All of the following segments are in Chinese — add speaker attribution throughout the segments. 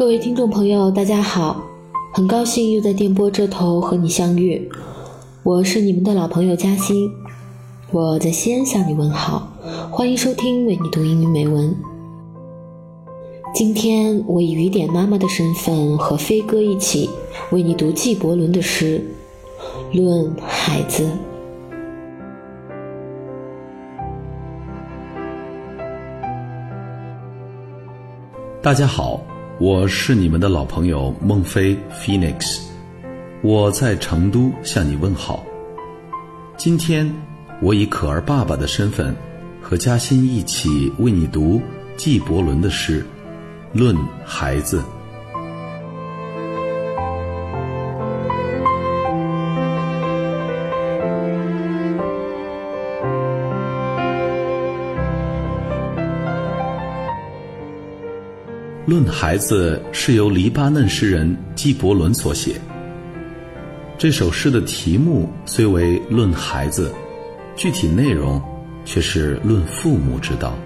Speaker 1: 各位听众朋友，大家好，很高兴又在电波这头和你相遇，我是你们的老朋友嘉欣，我在西安向你问好，欢迎收听为你读英语美文。今天我以雨点妈妈的身份和飞哥一起为你读纪伯伦的诗《论孩子》。
Speaker 2: 大家好。我是你们的老朋友孟非 Phoenix，我在成都向你问好。今天我以可儿爸爸的身份，和嘉欣一起为你读纪伯伦的诗《论孩子》。《孩子》是由黎巴嫩诗人纪伯伦所写。这首诗的题目虽为《论孩子》，具体内容却是论父母之道。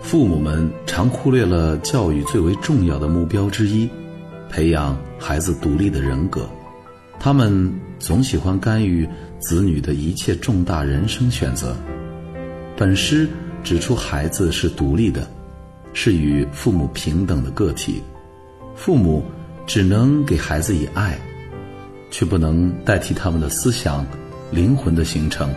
Speaker 2: 父母们常忽略了教育最为重要的目标之一——培养孩子独立的人格。他们总喜欢干预子女的一切重大人生选择。本诗指出，孩子是独立的。是与父母平等的个体，父母只能给孩子以爱，却不能代替他们的思想、灵魂的形成。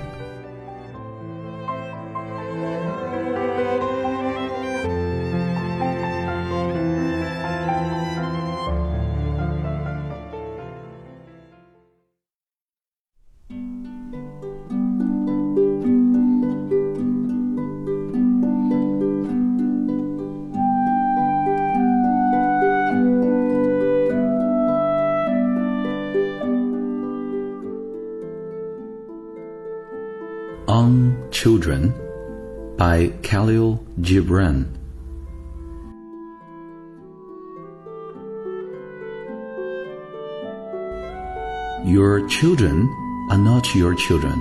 Speaker 2: On Children by Khalil Gibran. Your children are not your children.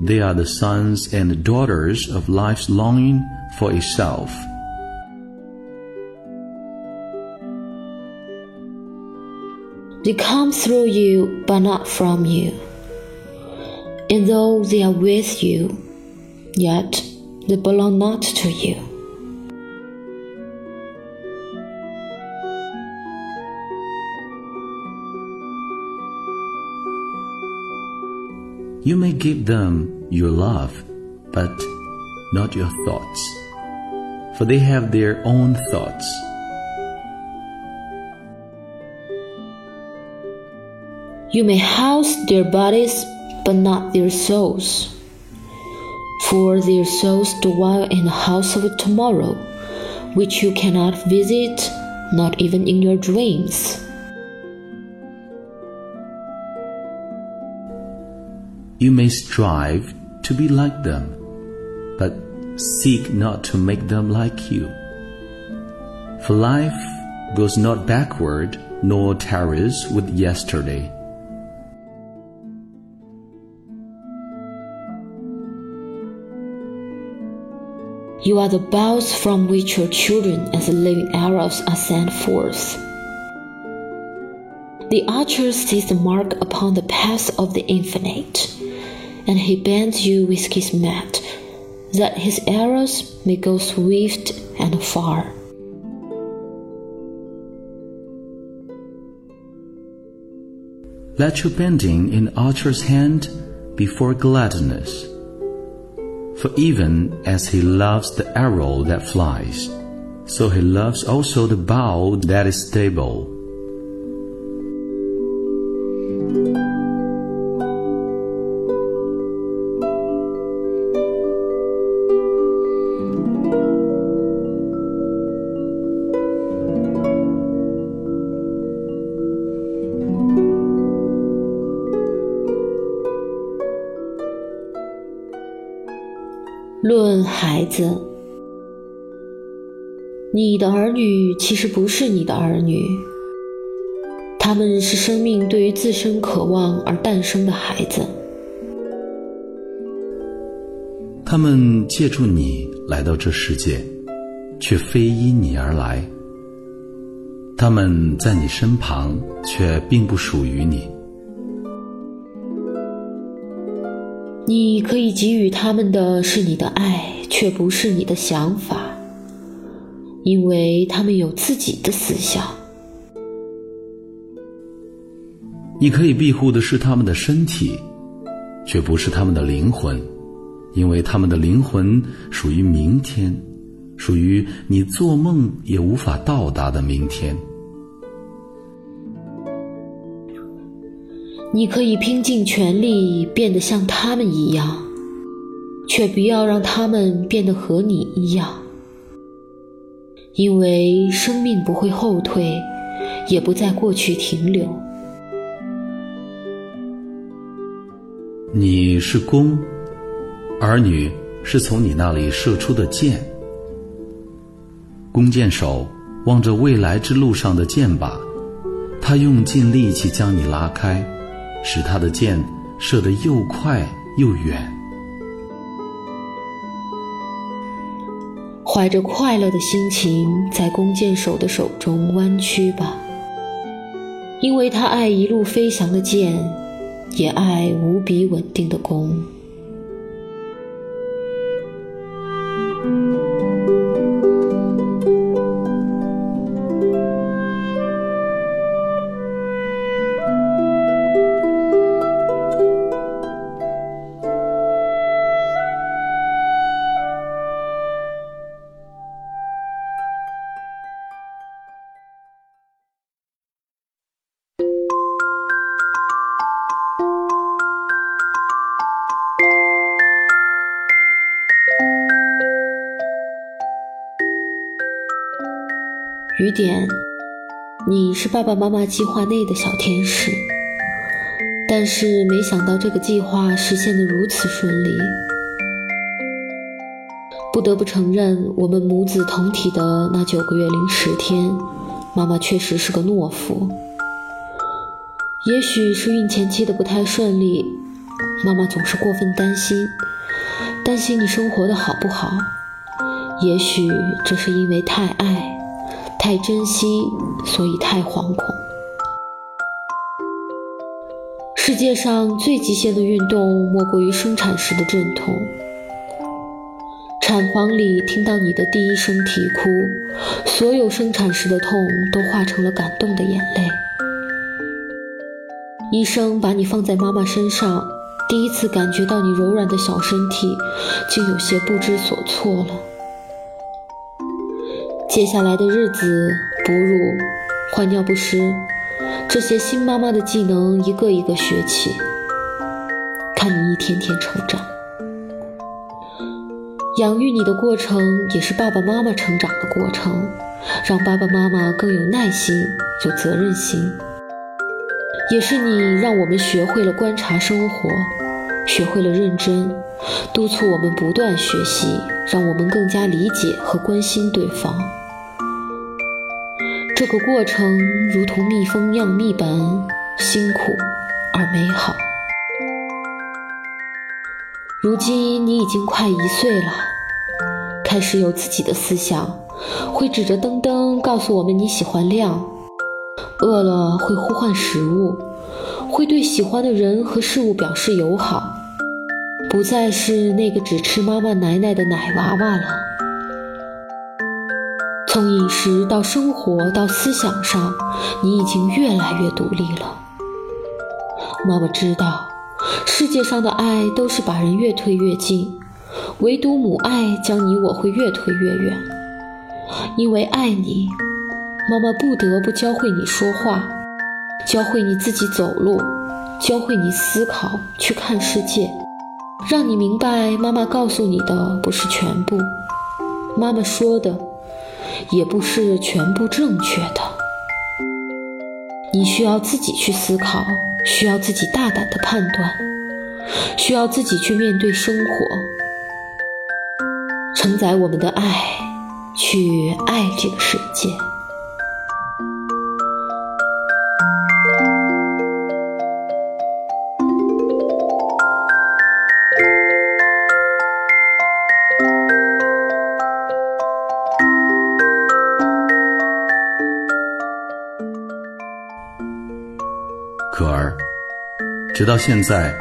Speaker 2: They are the sons and daughters of life's longing for itself.
Speaker 1: They come through you, but not from you. And though they are with you, yet they belong not to you.
Speaker 2: You may give them your love, but not your thoughts, for they have their own thoughts.
Speaker 1: You may house their bodies but not their souls. For their souls dwell in the house of tomorrow, which you cannot visit, not even in your dreams.
Speaker 2: You may strive to be like them, but seek not to make them like you. For life goes not backward nor tarries with yesterday.
Speaker 1: You are the bows from which your children as living arrows are sent forth. The archer sees the mark upon the path of the infinite, and he bends you with his mat, that his arrows may go swift and far.
Speaker 2: Let your bending in archer's hand be for gladness for even as he loves the arrow that flies, so he loves also the bow that is stable.
Speaker 1: 孩子，你的儿女其实不是你的儿女，他们是生命对于自身渴望而诞生的孩子。
Speaker 2: 他们借助你来到这世界，却非因你而来。他们在你身旁，却并不属于你。
Speaker 1: 你可以给予他们的是你的爱，却不是你的想法，因为他们有自己的思想。
Speaker 2: 你可以庇护的是他们的身体，却不是他们的灵魂，因为他们的灵魂属于明天，属于你做梦也无法到达的明天。
Speaker 1: 你可以拼尽全力变得像他们一样，却不要让他们变得和你一样，因为生命不会后退，也不在过去停留。
Speaker 2: 你是弓，儿女是从你那里射出的箭。弓箭手望着未来之路上的箭靶，他用尽力气将你拉开。使他的箭射得又快又远。
Speaker 1: 怀着快乐的心情，在弓箭手的手中弯曲吧，因为他爱一路飞翔的箭，也爱无比稳定的弓。点，你是爸爸妈妈计划内的小天使，但是没想到这个计划实现的如此顺利。不得不承认，我们母子同体的那九个月零十天，妈妈确实是个懦夫。也许是孕前期的不太顺利，妈妈总是过分担心，担心你生活的好不好。也许这是因为太爱。太珍惜，所以太惶恐。世界上最极限的运动，莫过于生产时的阵痛。产房里听到你的第一声啼哭，所有生产时的痛都化成了感动的眼泪。医生把你放在妈妈身上，第一次感觉到你柔软的小身体，竟有些不知所措了。接下来的日子，哺乳、换尿不湿，这些新妈妈的技能一个一个学起。看你一天天成长，养育你的过程也是爸爸妈妈成长的过程，让爸爸妈妈更有耐心、有责任心。也是你让我们学会了观察生活，学会了认真，督促我们不断学习，让我们更加理解和关心对方。这个过程如同蜜蜂酿蜜般辛苦而美好。如今你已经快一岁了，开始有自己的思想，会指着灯灯告诉我们你喜欢亮，饿了会呼唤食物，会对喜欢的人和事物表示友好，不再是那个只吃妈妈奶奶的奶娃娃了。从饮食到生活到思想上，你已经越来越独立了。妈妈知道，世界上的爱都是把人越推越近，唯独母爱将你我会越推越远。因为爱你，妈妈不得不教会你说话，教会你自己走路，教会你思考，去看世界，让你明白，妈妈告诉你的不是全部，妈妈说的。也不是全部正确的，你需要自己去思考，需要自己大胆的判断，需要自己去面对生活，承载我们的爱，去爱这个世界。
Speaker 2: 直到现在，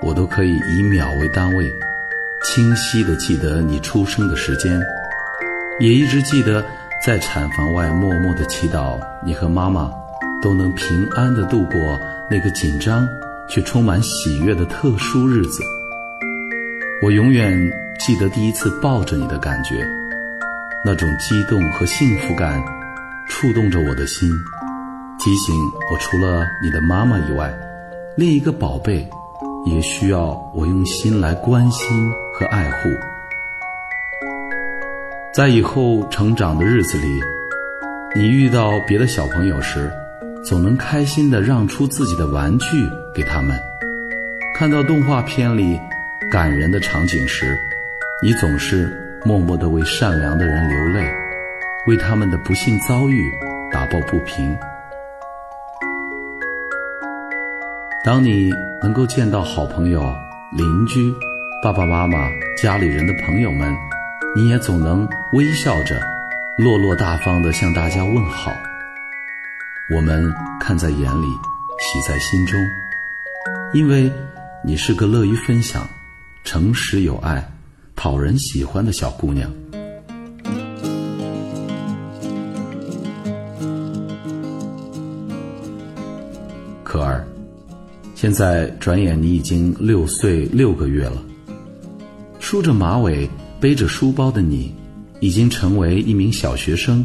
Speaker 2: 我都可以以秒为单位，清晰地记得你出生的时间，也一直记得在产房外默默的祈祷你和妈妈都能平安地度过那个紧张却充满喜悦的特殊日子。我永远记得第一次抱着你的感觉，那种激动和幸福感，触动着我的心，提醒我除了你的妈妈以外，另一个宝贝也需要我用心来关心和爱护。在以后成长的日子里，你遇到别的小朋友时，总能开心的让出自己的玩具给他们。看到动画片里。感人的场景时，你总是默默的为善良的人流泪，为他们的不幸遭遇打抱不平。当你能够见到好朋友、邻居、爸爸妈妈、家里人的朋友们，你也总能微笑着、落落大方地向大家问好。我们看在眼里，喜在心中，因为你是个乐于分享。诚实有爱、讨人喜欢的小姑娘，可儿，现在转眼你已经六岁六个月了。梳着马尾、背着书包的你，已经成为一名小学生，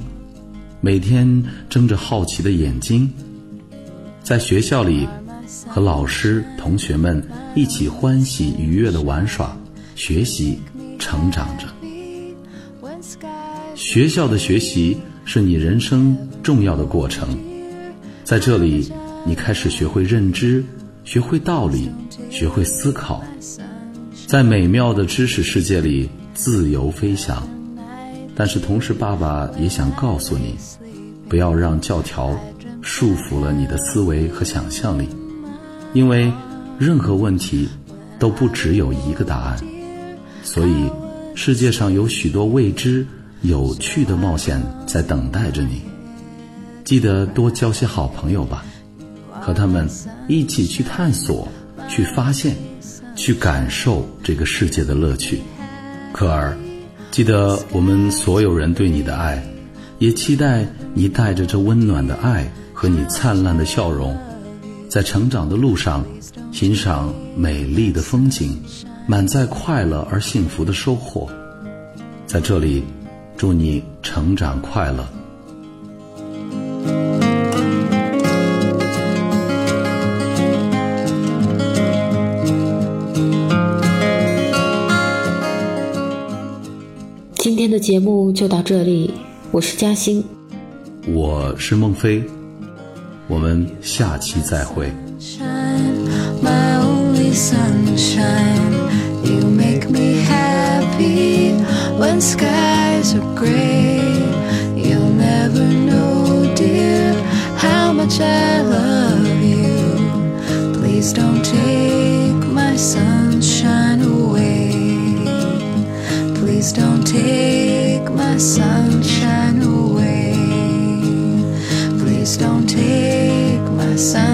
Speaker 2: 每天睁着好奇的眼睛，在学校里。和老师、同学们一起欢喜愉悦的玩耍、学习、成长着。学校的学习是你人生重要的过程，在这里，你开始学会认知，学会道理，学会思考，在美妙的知识世界里自由飞翔。但是同时，爸爸也想告诉你，不要让教条束缚了你的思维和想象力。因为任何问题都不只有一个答案，所以世界上有许多未知、有趣的冒险在等待着你。记得多交些好朋友吧，和他们一起去探索、去发现、去感受这个世界的乐趣。可儿，记得我们所有人对你的爱，也期待你带着这温暖的爱和你灿烂的笑容。在成长的路上，欣赏美丽的风景，满载快乐而幸福的收获。在这里，祝你成长快乐。
Speaker 1: 天的节目就到这里，我是嘉欣，
Speaker 2: 我是孟非。我们下期再会。When skies are gray, sun.